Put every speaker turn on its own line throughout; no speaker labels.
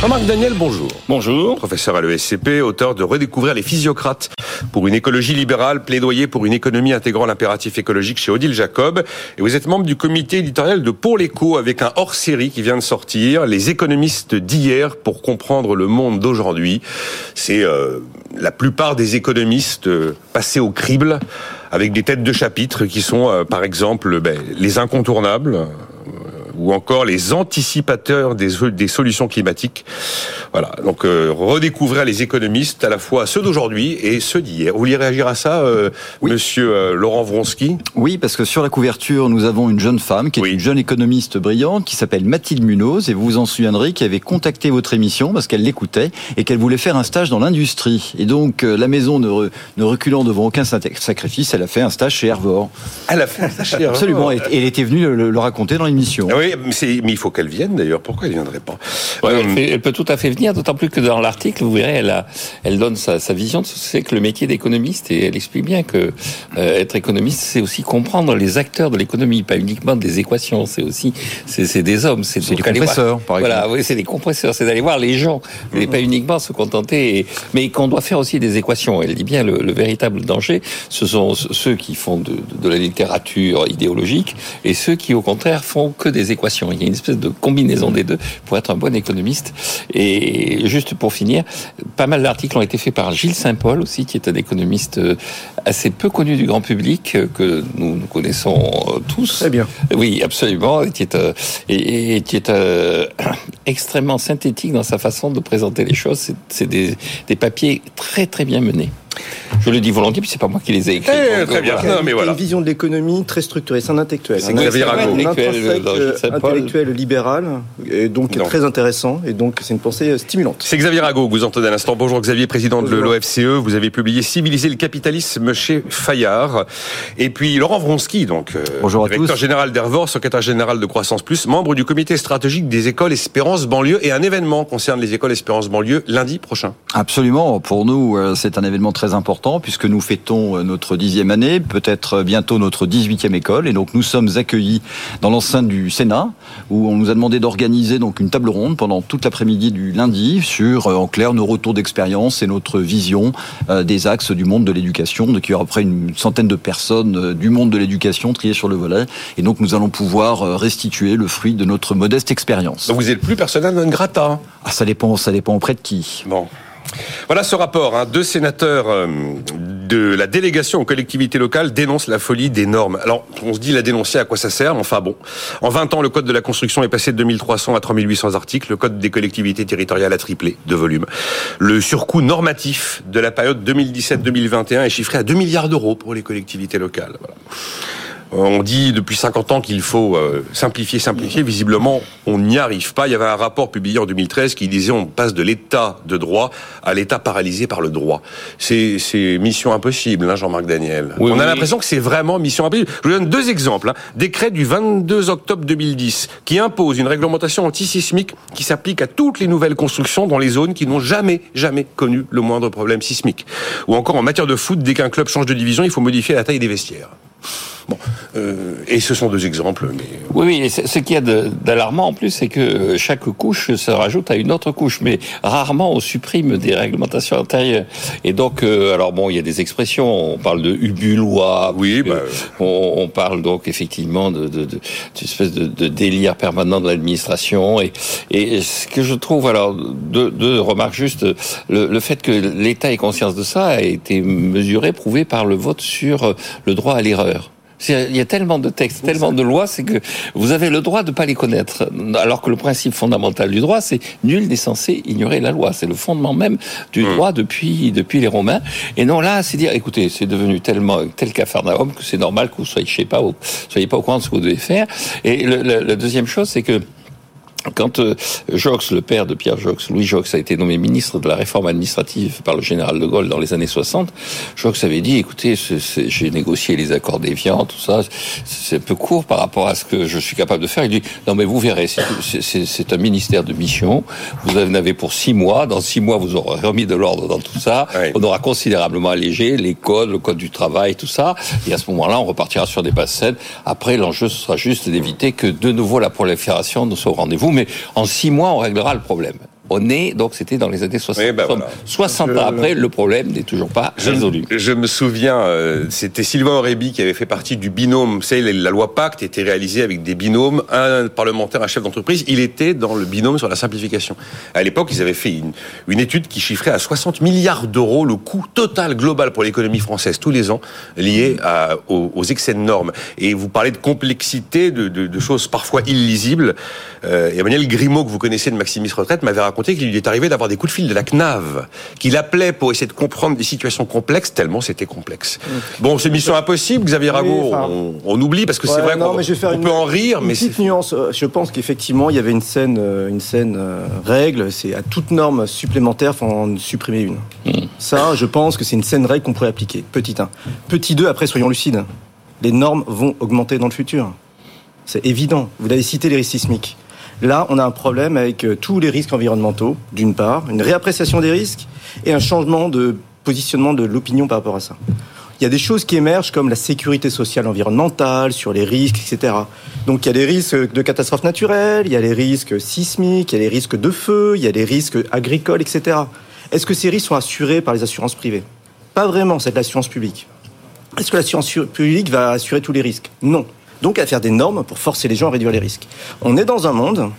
Jean-Marc Daniel, bonjour.
Bonjour.
Professeur à l'ESCP, auteur de Redécouvrir les physiocrates pour une écologie libérale, plaidoyer pour une économie intégrant l'impératif écologique chez Odile Jacob. Et vous êtes membre du comité éditorial de Pour l'écho avec un hors-série qui vient de sortir, Les économistes d'hier pour comprendre le monde d'aujourd'hui. C'est euh, la plupart des économistes euh, passés au crible avec des têtes de chapitre qui sont, euh, par exemple, ben, les incontournables, ou encore les anticipateurs des, des solutions climatiques. Voilà, donc euh, redécouvrir les économistes, à la fois ceux d'aujourd'hui et ceux d'hier. Vous voulez réagir à ça, euh, monsieur euh, Laurent Vronsky?
Oui, parce que sur la couverture, nous avons une jeune femme qui est une jeune économiste brillante qui s'appelle Mathilde Munoz, et vous vous en souviendrez, qui avait contacté votre émission parce qu'elle l'écoutait et qu'elle voulait faire un stage dans l'industrie. Et donc, la maison ne, ne, reculant devant aucun sacrifice, elle a fait un stage chez Hervor.
Elle a fait un stage chez Hervor
Absolument, et elle était venue le, le raconter dans l'émission.
Oui, mais, mais il faut qu'elle vienne d'ailleurs. Pourquoi elle ne viendrait pas?
Elle, peut tout à fait venir, d'autant plus que dans l'article, vous verrez, elle, a, elle donne sa, sa vision de ce que c'est que le métier d'économiste et elle explique bien que euh, être économiste, c'est aussi comprendre les acteurs de l'économie, pas uniquement des équations. C'est aussi c'est des hommes,
c'est des compresseurs, par exemple.
Voilà, oui, c'est des compresseurs, c'est d'aller voir les gens, et pas uniquement se contenter, et, mais qu'on doit faire aussi des équations. Elle dit bien le, le véritable danger, ce sont ceux qui font de, de, la littérature idéologique et ceux qui, au contraire, font que des équations. Il y a une espèce de combinaison des deux pour être un bon économiste. Et juste pour finir, pas mal d'articles ont été faits par Gilles Saint-Paul aussi, qui est un économiste euh, assez peu connu du grand public, euh, que nous, nous connaissons euh, tous.
Très bien.
Oui, absolument, et qui est, et, qui est extrêmement synthétique dans sa façon de présenter les choses. C'est des, des papiers très très bien menés. Je le dis volontiers, puis c'est pas moi qui les ai écrits.
Eh, très bien. Non, mais voilà.
une vision de l'économie très structurée, c'est un intellectuel.
C'est Xavier Rago.
Un intellectuel libéral, et donc très intéressant, et donc c'est une pensée stimulante.
C'est Xavier Rago, vous entendez à l'instant. Bonjour Xavier, président de l'OFCE. Vous avez publié Civiliser le capitalisme chez Fayard. Et puis Laurent Vronsky, donc euh,
Bonjour
directeur général d'Hervor, secrétaire général de Croissance Plus, membre du comité stratégique des écoles Espérance Banlieue, et un événement concerne les écoles Espérance Banlieue lundi prochain.
Absolument. Pour nous, euh, c'est un événement très important puisque nous fêtons euh, notre dixième année, peut-être bientôt notre dix-huitième école. Et donc nous sommes accueillis dans l'enceinte du Sénat où on nous a demandé d'organiser donc une table ronde pendant toute l'après-midi du lundi sur, euh, en clair, nos retours d'expérience et notre vision euh, des axes du monde de l'éducation. Donc il y aura après une centaine de personnes du monde de l'éducation triées sur le volet. Et donc nous allons pouvoir restituer le fruit de notre modeste expérience.
Donc vous êtes plus personnel non grata
ah, Ça dépend, ça dépend auprès de qui.
Bon. Voilà ce rapport. Hein. Deux sénateurs euh, de la délégation aux collectivités locales dénoncent la folie des normes. Alors, on se dit la dénoncer, à quoi ça sert Enfin bon, en 20 ans, le code de la construction est passé de 2300 à 3800 articles. Le code des collectivités territoriales a triplé de volume. Le surcoût normatif de la période 2017-2021 est chiffré à 2 milliards d'euros pour les collectivités locales. On dit depuis 50 ans qu'il faut euh, simplifier, simplifier. Visiblement, on n'y arrive pas. Il y avait un rapport publié en 2013 qui disait on passe de l'état de droit à l'état paralysé par le droit. C'est mission impossible, hein, Jean-Marc Daniel. on a l'impression que c'est vraiment mission impossible. Je vous donne deux exemples. Hein. Décret du 22 octobre 2010 qui impose une réglementation antisismique qui s'applique à toutes les nouvelles constructions dans les zones qui n'ont jamais, jamais connu le moindre problème sismique. Ou encore en matière de foot, dès qu'un club change de division, il faut modifier la taille des vestiaires. Bon, euh, et ce sont deux exemples. Mais...
Oui, oui. Ce qu'il y a d'alarmant en plus, c'est que chaque couche se rajoute à une autre couche, mais rarement on supprime des réglementations intérieures. Et donc, euh, alors bon, il y a des expressions. On parle de ubulois.
Oui, bah...
on, on, parle donc effectivement de, de, de, espèce de, de, délire permanent de l'administration. Et, et ce que je trouve, alors, deux, deux remarques juste. Le, le fait que l'État ait conscience de ça a été mesuré, prouvé par le vote sur le droit à l'erreur. Il y a tellement de textes, tellement de lois, c'est que vous avez le droit de ne pas les connaître. Alors que le principe fondamental du droit, c'est nul n'est censé ignorer la loi. C'est le fondement même du hmm. droit depuis, depuis les Romains. Et non, là, c'est dire, écoutez, c'est devenu tellement tel cafarnaum que c'est normal que vous soyez, je sais pas, soyez pas au courant de ce que vous devez faire. Et le, la deuxième chose, c'est que quand euh, Jox, le père de Pierre Jox, Louis Jox, a été nommé ministre de la réforme administrative par le général de Gaulle dans les années 60, Jox avait dit, écoutez, j'ai négocié les accords d'Évian, tout ça, c'est un peu court par rapport à ce que je suis capable de faire. Il dit, non mais vous verrez, c'est un ministère de mission, vous en avez pour six mois, dans six mois vous aurez remis de l'ordre dans tout ça, on aura considérablement allégé les codes, le code du travail, tout ça, et à ce moment-là, on repartira sur des bases saines. Après, l'enjeu sera juste d'éviter que de nouveau la prolifération ne soit au rendez-vous mais en six mois, on réglera le problème. On est, donc c'était dans les années 60. 60 ben ans après, le problème n'est toujours pas résolu.
Je me souviens, euh, c'était Sylvain Aurébi qui avait fait partie du binôme. Vous savez, la loi Pacte était réalisée avec des binômes, un parlementaire, un chef d'entreprise. Il était dans le binôme sur la simplification. À l'époque, ils avaient fait une, une étude qui chiffrait à 60 milliards d'euros le coût total global pour l'économie française tous les ans lié à, aux, excès de normes. Et vous parlez de complexité, de, de, de choses parfois illisibles. Euh, Emmanuel Grimaud, que vous connaissez de Maximis Retraite, m'avait raconté qu'il lui est arrivé d'avoir des coups de fil de la CNAV, qu'il appelait pour essayer de comprendre des situations complexes, tellement c'était complexe. Bon, c'est mission impossible, Xavier Rago, on, oublie, parce que c'est vrai qu'on peut en rire,
mais
c'est...
petite nuance, euh, je pense qu'effectivement, il y avait une scène, euh, une scène euh, règle, c'est à toute norme supplémentaire, faut en supprimer une. Hmm. Ça, je pense que c'est une scène règle qu'on pourrait appliquer, petit 1. Petit 2, après, soyons lucides, les normes vont augmenter dans le futur. C'est évident. Vous avez cité les risques sismiques. Là, on a un problème avec euh, tous les risques environnementaux, d'une part, une réappréciation des risques et un changement de positionnement de l'opinion par rapport à ça. Il y a des choses qui émergent comme la sécurité sociale environnementale, sur les risques, etc. Donc il y a des risques de catastrophes naturelles, il y a les risques sismiques, il y a les risques de feu, il y a les risques agricoles, etc. Est-ce que ces risques sont assurés par les assurances privées? Pas vraiment, c'est de l'assurance publique. Est-ce que l'assurance publique va assurer tous les risques? Non donc à faire des normes pour forcer les gens à réduire les risques. On est dans un monde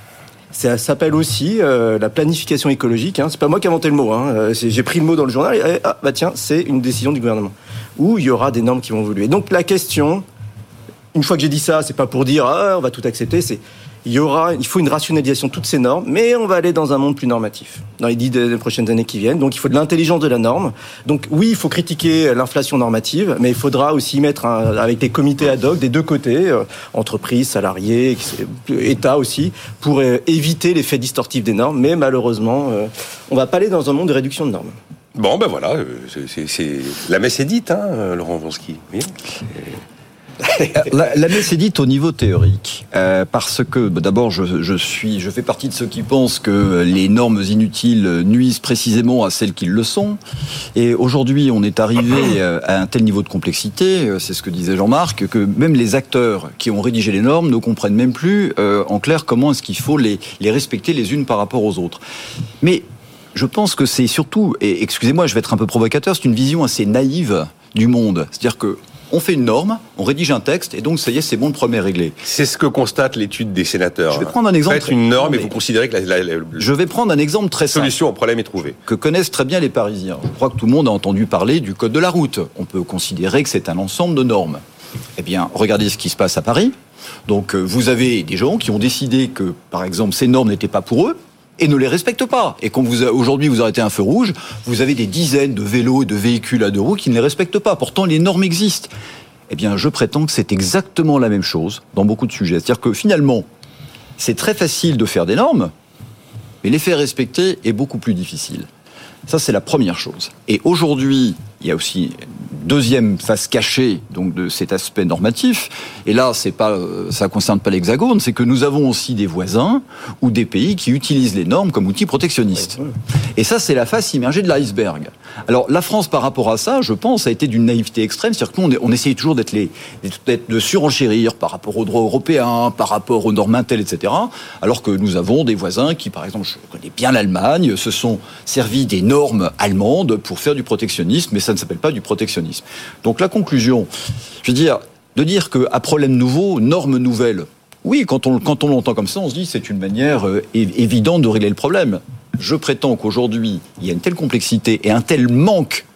ça s'appelle aussi euh, la planification écologique. Hein. C'est pas moi qui ai inventé le mot. Hein. Euh, j'ai pris le mot dans le journal et ah bah tiens, c'est une décision du gouvernement où il y aura des normes qui vont évoluer. Donc la question, une fois que j'ai dit ça, c'est pas pour dire ah, on va tout accepter, c'est il y aura, il faut une rationalisation de toutes ces normes, mais on va aller dans un monde plus normatif dans les dix prochaines années qui viennent. Donc il faut de l'intelligence de la norme. Donc oui, il faut critiquer l'inflation normative, mais il faudra aussi mettre avec des comités ad hoc des deux côtés, euh, entreprises, salariés, État aussi, pour euh, éviter l'effet distortif des normes. Mais malheureusement, euh, on va pas aller dans un monde de réduction de normes.
Bon, ben voilà, c'est la messe est dite, hein, Laurent Vonsky.
la, la messe est dite au niveau théorique, euh, parce que bah, d'abord je, je, suis, je fais partie de ceux qui pensent que les normes inutiles nuisent précisément à celles qui le sont. Et aujourd'hui, on est arrivé euh, à un tel niveau de complexité, euh, c'est ce que disait Jean-Marc, que même les acteurs qui ont rédigé les normes ne comprennent même plus en clair comment est-ce qu'il faut les, les respecter les unes par rapport aux autres. Mais je pense que c'est surtout, et excusez-moi, je vais être un peu provocateur, c'est une vision assez naïve du monde. C'est-à-dire que on fait une norme, on rédige un texte, et donc ça y est, c'est bon, le premier réglé.
C'est ce que constate l'étude des sénateurs.
Je vais prendre un exemple.
Faites une norme et vous considérez que la,
Je vais prendre un exemple très
simple. Solution au problème est trouvée.
Que connaissent très bien les Parisiens. Je crois que tout le monde a entendu parler du code de la route. On peut considérer que c'est un ensemble de normes. Eh bien, regardez ce qui se passe à Paris. Donc, euh, vous avez des gens qui ont décidé que, par exemple, ces normes n'étaient pas pour eux et ne les respectent pas. Et quand vous aujourd'hui vous arrêtez un feu rouge, vous avez des dizaines de vélos et de véhicules à deux roues qui ne les respectent pas. Pourtant, les normes existent. Eh bien, je prétends que c'est exactement la même chose dans beaucoup de sujets. C'est-à-dire que finalement, c'est très facile de faire des normes, mais les faire respecter est beaucoup plus difficile. Ça, c'est la première chose. Et aujourd'hui, il y a aussi deuxième face cachée donc de cet aspect normatif. Et là, c'est pas, euh, ça concerne pas l'Hexagone, c'est que nous avons aussi des voisins ou des pays qui utilisent les normes comme outil protectionniste. Et ça, c'est la face immergée de l'iceberg. Alors, la France, par rapport à ça, je pense, a été d'une naïveté extrême. C'est-à-dire que nous, on, essaye toujours d'être les, de surenchérir par rapport au droit européen, par rapport aux normes Intel, etc. Alors que nous avons des voisins qui, par exemple, je connais bien l'Allemagne, se sont servis des normes allemandes pour faire du protectionnisme, mais ça ne s'appelle pas du protectionnisme. Donc la conclusion, je veux dire, de dire qu'à problème nouveau, normes nouvelles, oui, quand on, quand on l'entend comme ça, on se dit c'est une manière euh, évidente de régler le problème. Je prétends qu'aujourd'hui, il y a une telle complexité et un tel manque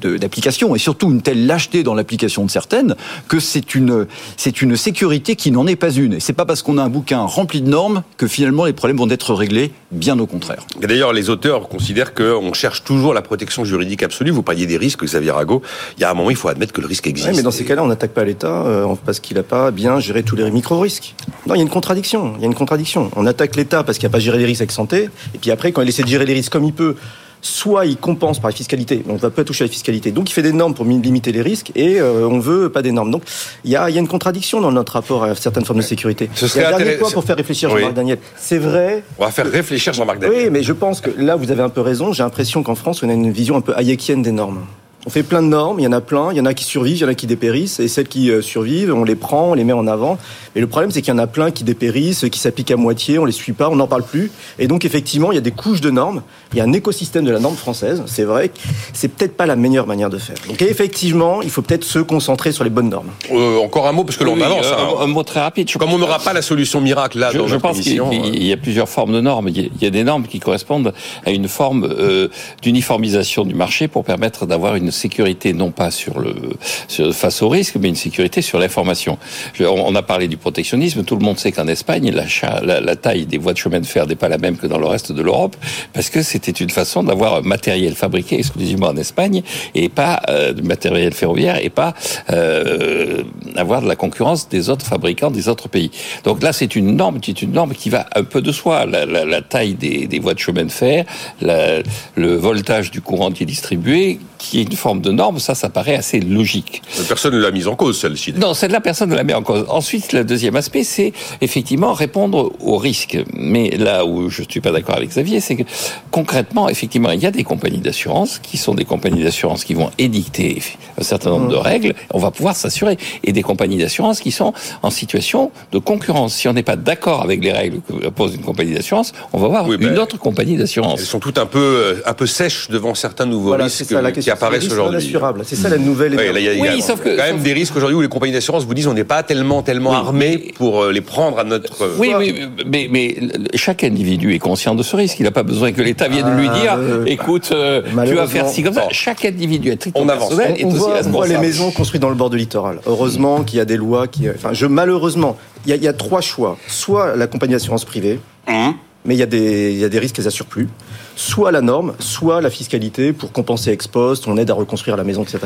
d'application et surtout une telle lâcheté dans l'application de certaines que c'est une c'est une sécurité qui n'en est pas une. Et c'est pas parce qu'on a un bouquin rempli de normes que finalement les problèmes vont être réglés. Bien au contraire.
Et d'ailleurs, les auteurs considèrent qu'on cherche toujours la protection juridique absolue. Vous parliez des risques, Xavier Rago. Il y a un moment, il faut admettre que le risque existe.
mais dans ces cas-là, on n'attaque pas l'État euh, parce qu'il n'a pas bien géré tous les micro-risques. Non, il y a une contradiction. Il y a une contradiction. On attaque l'État parce qu'il n'a pas géré les risques avec santé. Et puis après, quand il essaie de gérer les risques comme il peut, soit il compense par la fiscalité, on ne va pas toucher à la fiscalité, donc il fait des normes pour limiter les risques et euh, on veut pas des normes. Donc il y a, y a, une contradiction dans notre rapport à certaines formes de sécurité.
Ce serait
un dernier point pour faire réfléchir Jean-Marc Daniel. C'est vrai.
On va faire réfléchir Jean-Marc Daniel.
Oui, mais je pense que là vous avez un peu raison. J'ai l'impression qu'en France on a une vision un peu hayekienne des normes. On fait plein de normes, il y en a plein, il y en a qui survivent, il y en a qui dépérissent, et celles qui euh, survivent, on les prend, on les met en avant. Et le problème, c'est qu'il y en a plein qui dépérissent, qui s'appliquent à moitié, on les suit pas, on n'en parle plus. Et donc, effectivement, il y a des couches de normes, il y a un écosystème de la norme française, c'est vrai, c'est peut-être pas la meilleure manière de faire. Donc, effectivement, il faut peut-être se concentrer sur les bonnes normes.
Euh, encore un mot, parce que l'on avance.
Un, hein. un, mot très rapide.
Comme on n'aura pas la solution miracle là,
je,
dans
je pense qu'il y, a plusieurs formes de normes. Il y a des normes qui correspondent à une forme euh, d'uniformisation du marché pour permettre d'avoir une sécurité non pas sur le face au risque, mais une sécurité sur l'information. On a parlé du protectionnisme. Tout le monde sait qu'en Espagne, la, la, taille des voies de chemin de fer n'est pas la même que dans le reste de l'Europe, parce que c'était une façon d'avoir un matériel fabriqué exclusivement en Espagne et pas euh, de matériel ferroviaire et pas euh, avoir de la concurrence des autres fabricants des autres pays. Donc là, c'est une norme qui une norme qui va un peu de soi. La, taille des, des, voies de chemin de fer, le voltage du courant qui est distribué, qui est une forme de norme, ça, ça paraît assez logique.
Personne ne l'a mise en cause, celle-ci.
Non, celle-là, personne ne l'a mise en cause. Ensuite, le deuxième aspect, c'est effectivement répondre aux risques. Mais là où je ne suis pas d'accord avec Xavier, c'est que concrètement, effectivement, il y a des compagnies d'assurance qui sont des compagnies d'assurance qui vont édicter un certain nombre de mmh. règles. On va pouvoir s'assurer. Et des compagnies d'assurance qui sont en situation de concurrence. Si on n'est pas d'accord avec les règles que pose une compagnie d'assurance, on va voir une ben, autre compagnie d'assurance.
Elles sont toutes un peu, euh, un peu sèches devant certains nouveaux risques qui apparaissent aujourd'hui.
C'est ça la nouvelle.
Oui, il y a, sauf que, quand même des risques aujourd'hui où les compagnies d'assurance vous disent on n'est pas tellement tellement armés pour euh, les prendre à notre.
Euh, oui, oui, mais, mais chaque individu est conscient de ce risque. Il n'a pas besoin que l'État vienne lui dire ah, écoute, tu vas faire ci comme ça. Chaque individu est
on avance. On, on, voit, on voit les maisons construites dans le bord de littoral. Heureusement qu'il y a des lois qui. Enfin, je malheureusement, il y, a, il y a trois choix. Soit la compagnie d'assurance privée. Hein mais il y, a des, il y a des risques qu'elles assurent plus soit la norme, soit la fiscalité pour compenser ex post, on aide à reconstruire la maison, etc.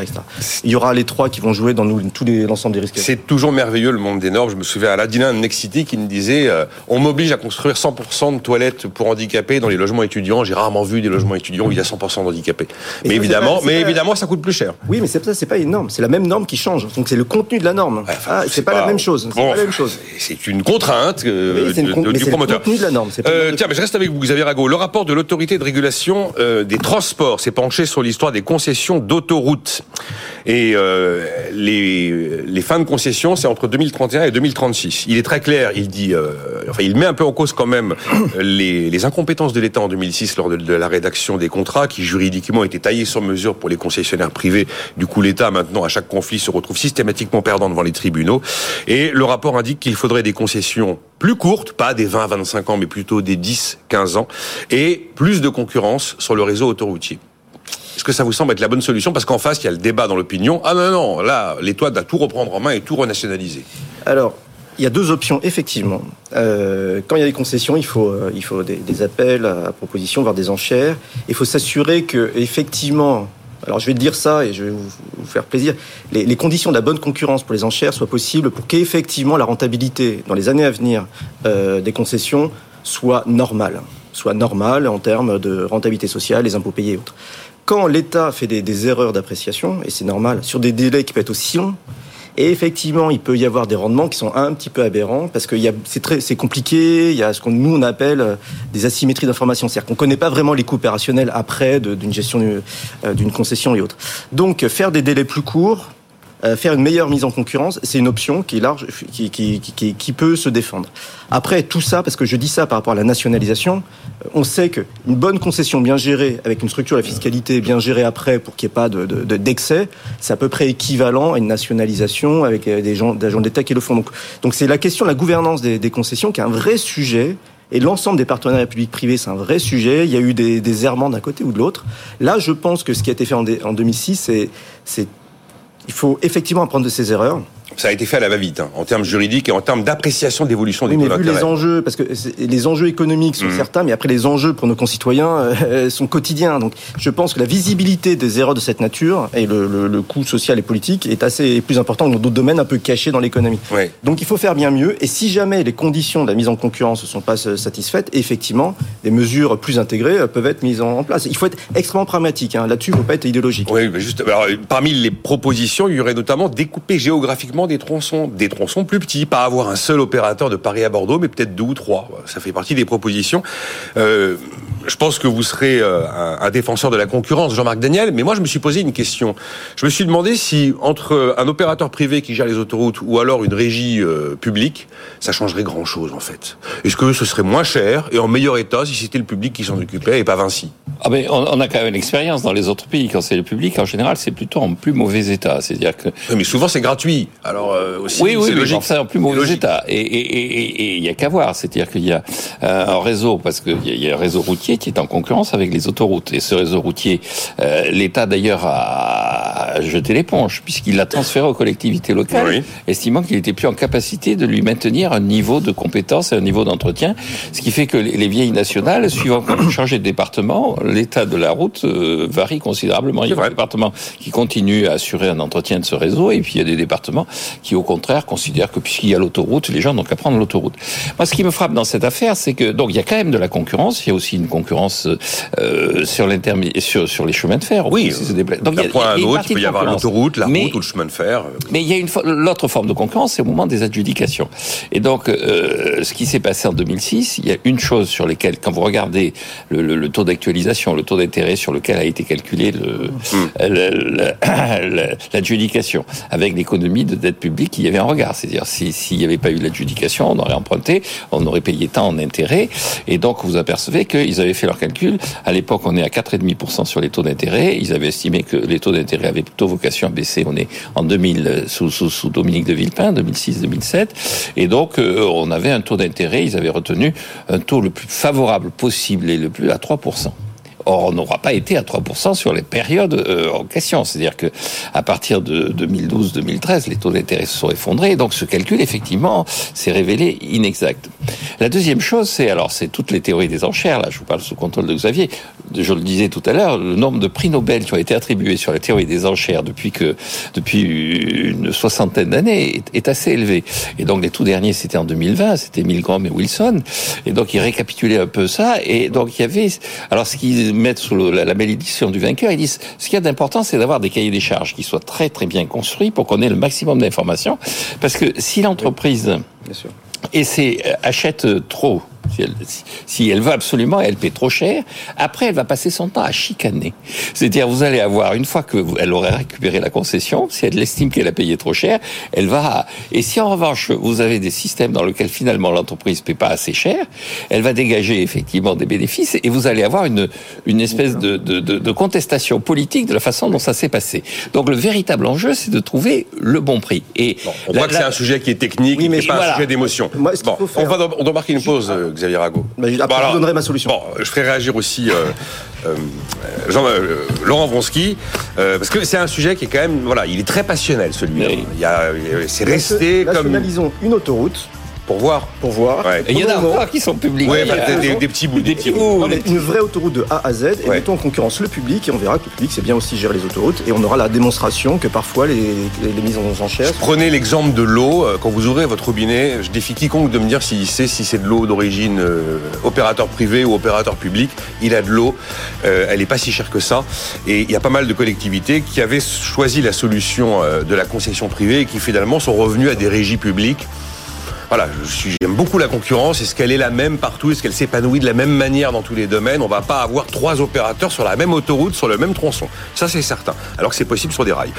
Il y aura les trois qui vont jouer dans nous, tous l'ensemble des risques.
C'est toujours merveilleux le monde des normes. Je me souviens à la dîner de Next City qui me disait euh, on m'oblige à construire 100% de toilettes pour handicapés dans les logements étudiants. J'ai rarement vu des logements étudiants où il y a 100% d'handicapés. Mais évidemment, mais évidemment, ça coûte plus cher.
Oui, mais c'est ça, c'est pas une norme. C'est la même norme qui change. Donc c'est le contenu de la norme. ah, c'est pas, la même chose.
C'est pas la même chose. C'est une contrainte euh, du promoteur.
C'est le contenu de la norme.
Euh, tiens, mais je reste avec vous, Xavier Rago. Le rapport de l'autorité de régulation euh, des transports s'est penché sur l'histoire des concessions d'autoroutes. Et euh, les, fins de concession, c'est entre 2031 et 2036. Il est très clair, euh, il met un peu en cause quand même les, les incompétences de l'État en 2006 lors de, de, la rédaction des contrats, qui juridiquement étaient taillés sur mesure pour les concessionnaires privés. Du coup, l'État maintenant, à chaque conflit, se retrouve systématiquement perdant devant les tribunaux. Et le rapport indique qu'il faudrait des concessions plus courtes, pas des 20-25 ans, mais plutôt des 10-15 ans, et plus de concurrence sur le réseau autoroutier. Est-ce que ça vous semble être la bonne solution? Parce qu'en face, il y a le débat dans l'opinion. Ah non, non, là, l'État doit tout reprendre en main et tout renationaliser.
Alors, il y a deux options, effectivement. Euh, quand il y a des concessions, il faut, euh, il faut des, des, appels à proposition, voire des enchères. Il faut s'assurer que, effectivement, alors je vais dire ça et je vais vous, faire plaisir, les, conditions de la bonne concurrence pour les enchères soient possibles pour qu'effectivement la rentabilité dans les années à venir euh, des concessions soit normale soit normale en termes de rentabilité sociale, les impôts payés et autres. Quand l'État fait des, des erreurs d'appréciation, et c'est normal, sur des délais qui peuvent être aussi longs, et effectivement, il peut y avoir des rendements qui sont un petit peu aberrants parce que c'est compliqué. Il y a ce qu'on nous on appelle euh, des asymétries d'information, c'est-à-dire qu'on connaît pas vraiment les coûts opérationnels après d'une gestion euh, d'une concession et autres. Donc, faire des délais plus courts, faire une meilleure mise en concurrence, c'est une option qui est large, qui, qui, qui, qui, peut se défendre. Après, tout ça, parce que je dis ça par rapport à la nationalisation, euh, on sait qu'une bonne concession bien gérée, avec une structure de fiscalité bien gérée après pour qu'il n'y ait pas d'excès, de, de, c'est à peu près équivalent à une nationalisation avec euh, des gens, agents d'État qui le font. Donc, donc c'est la question de la gouvernance des, des concessions qui est un vrai sujet Et l'ensemble des partenariats publics-privés, c'est un vrai sujet. Il y a eu des, des errements d'un côté ou de l'autre. Là, je pense que ce qui a été fait en, en 2006, c'est il faut effectivement apprendre de ces erreurs.
Ça a été fait à la va-vite, hein, en termes juridiques et en termes d'appréciation d'évolution des
oui, mais vu les enjeux, parce que les enjeux économiques sont mmh. certains, mais après les enjeux pour nos concitoyens euh, sont quotidiens. Donc, je pense que la visibilité des erreurs de cette nature et le, le, le coût social et politique est assez plus important dans d'autres domaines un peu cachés dans l'économie.
Oui.
Donc, il faut faire bien mieux. Et si jamais les conditions de la mise en concurrence ne sont pas satisfaites, effectivement, des mesures plus intégrées euh, peuvent être mises en place. Il faut être extrêmement pragmatique. Hein. Là-dessus, il ne faut pas être idéologique.
Oui, mais juste. Alors, parmi les propositions, il y aurait notamment découper géographiquement des tronçons, des tronçons plus petits, pas avoir un seul opérateur de Paris à Bordeaux, mais peut-être deux ou trois. Ça fait partie des propositions. Euh, je pense que vous serez euh, un, défenseur de la concurrence, Jean-Marc Daniel, mais moi je me suis posé une question. Je me suis demandé si entre un opérateur privé qui gère les autoroutes ou alors une régie euh, publique, ça changerait grand-chose en fait. Est-ce que ce serait moins cher et en meilleur état si c'était le public qui s'en occupait et pas Vinci?
Ah ben, on, a quand même une expérience dans les autres pays. Quand c'est le public, en général, c'est plutôt en plus mauvais état. C'est-à-dire que.
Oui, mais souvent c'est gratuit. Alors euh, aussi,
oui, oui,
c'est logique.
C'est en plus mauvais état. Et il et, et, y a qu'à voir. C'est-à-dire qu'il y a un réseau, parce qu'il y, y, a un réseau routier qui est en concurrence avec les autoroutes. Et ce réseau routier, euh, l'État d'ailleurs a jeté l'éponge puisqu'il l'a transféré aux collectivités locales,
oui.
estimant qu'il était plus en capacité de lui maintenir un niveau de compétence et un niveau d'entretien, ce qui fait que les vieilles nationales, suivant quand vous changez de département, l'état de la route euh, varie considérablement. Il y a des départements qui continuent à assurer un entretien de ce réseau, et puis il y a des départements qui, au contraire, considèrent que puisqu'il y a l'autoroute, les gens n'ont qu'à prendre l'autoroute. Moi, ce qui me frappe dans cette affaire, c'est que donc il y a quand même de la concurrence. Il y a aussi une concurrence euh, sur, sur sur les chemins de fer.
Oui.
Donc
d'un point à un autre, il peut y avoir l'autoroute, la mais, route ou le chemin de fer.
Mais il y a une l'autre forme de concurrence, c'est au moment des adjudications. Et donc, euh, ce qui s'est passé en 2006, il y a une chose sur lesquelles, quand vous regardez le, le, le taux d'actualisation, le taux d'intérêt sur lequel a été calculé l'adjudication, avec l'économie de dette il y avait un regard. C'est-à-dire, s'il n'y avait pas eu l'adjudication, on aurait emprunté, on aurait payé tant en intérêt, et donc vous apercevez qu'ils avaient fait leur calcul. À l'époque, on est à 4,5% sur les taux d'intérêt. Ils avaient estimé que les taux d'intérêt avaient plutôt vocation à baisser. On est en 2000 sous, sous, sous Dominique de Villepin, 2006-2007, et donc euh, on avait un taux d'intérêt. Ils avaient retenu un taux le plus favorable possible et le plus à 3%. Or, on n'aura pas été à 3% sur les périodes euh, en question. C'est-à-dire que à partir de 2012-2013, les taux d'intérêt se sont effondrés. Donc, ce calcul, effectivement, s'est révélé inexact. La deuxième chose, c'est alors, c'est toutes les théories des enchères. Là, je vous parle sous contrôle de Xavier. Je le disais tout à l'heure, le nombre de prix Nobel qui ont été attribués sur la théorie des enchères depuis que depuis une soixantaine d'années est, est, assez élevé. Et donc, les tout derniers, c'était en 2020, c'était Milgram et Wilson. Et donc, ils récapitulaient un peu ça. Et donc, il y avait alors ce qui mettre sous le, la, la, malédiction du vainqueur. Ils disent ce qu'il y a d'important, c'est d'avoir des cahiers des charges qui soient très très bien construits pour qu'on ait le maximum d'informations. Parce que si l'entreprise
oui,
achète trop si elle, si elle veut absolument, elle paie trop cher. Après, elle va passer son temps à chicaner. C'est-à-dire, vous allez avoir, une fois qu'elle aurait récupéré la concession, si elle estime qu'elle a payé trop cher, elle va... Et si en revanche, vous avez des systèmes dans lesquels finalement l'entreprise ne paie pas assez cher, elle va dégager effectivement des bénéfices et vous allez avoir une, une espèce de, de, de, de contestation politique de la façon dont ça s'est passé. Donc le véritable enjeu, c'est de trouver le bon prix. Et
bon, on la, voit que la... c'est un sujet qui est technique, oui, mais et pas voilà. un sujet d'émotion. Bon, on, va, on doit marquer une pause. Xavier Rago.
Bah, après, bon, alors, je donnerai ma solution.
Bon, je ferai réagir aussi euh, euh, Jean, euh, Laurent Vronsky, euh, parce que c'est un sujet qui est quand même, voilà, il est très passionnel celui-là. Il c'est resté comme.
Nationalisons une autoroute
pour voir.
Pour voir.
Ouais. il y en a encore qui sont publics.
Ouais, bah, des, des, des, petits bouts. Des petits bouts.
Une vraie autoroute de A à Z. Et ouais. mettons en concurrence le public et on verra que le public c'est bien aussi gérer les autoroutes. Et on aura la démonstration que parfois les, les, les mises en enchères.
Prenez l'exemple de l'eau. Quand vous ouvrez votre robinet, je défie quiconque de me dire s'il sait si c'est de l'eau d'origine euh, opérateur privé ou opérateur public. Il a de l'eau. Euh, elle n'est pas si chère que ça. Et il y a pas mal de collectivités qui avaient choisi la solution euh, de la concession privée et qui finalement sont revenues à des régies publiques voilà, j'aime beaucoup la concurrence. Est-ce qu'elle est la même partout? Est-ce qu'elle s'épanouit de la même manière dans tous les domaines? On va pas avoir trois opérateurs sur la même autoroute, sur le même tronçon. Ça, c'est certain. Alors que c'est possible sur des rails.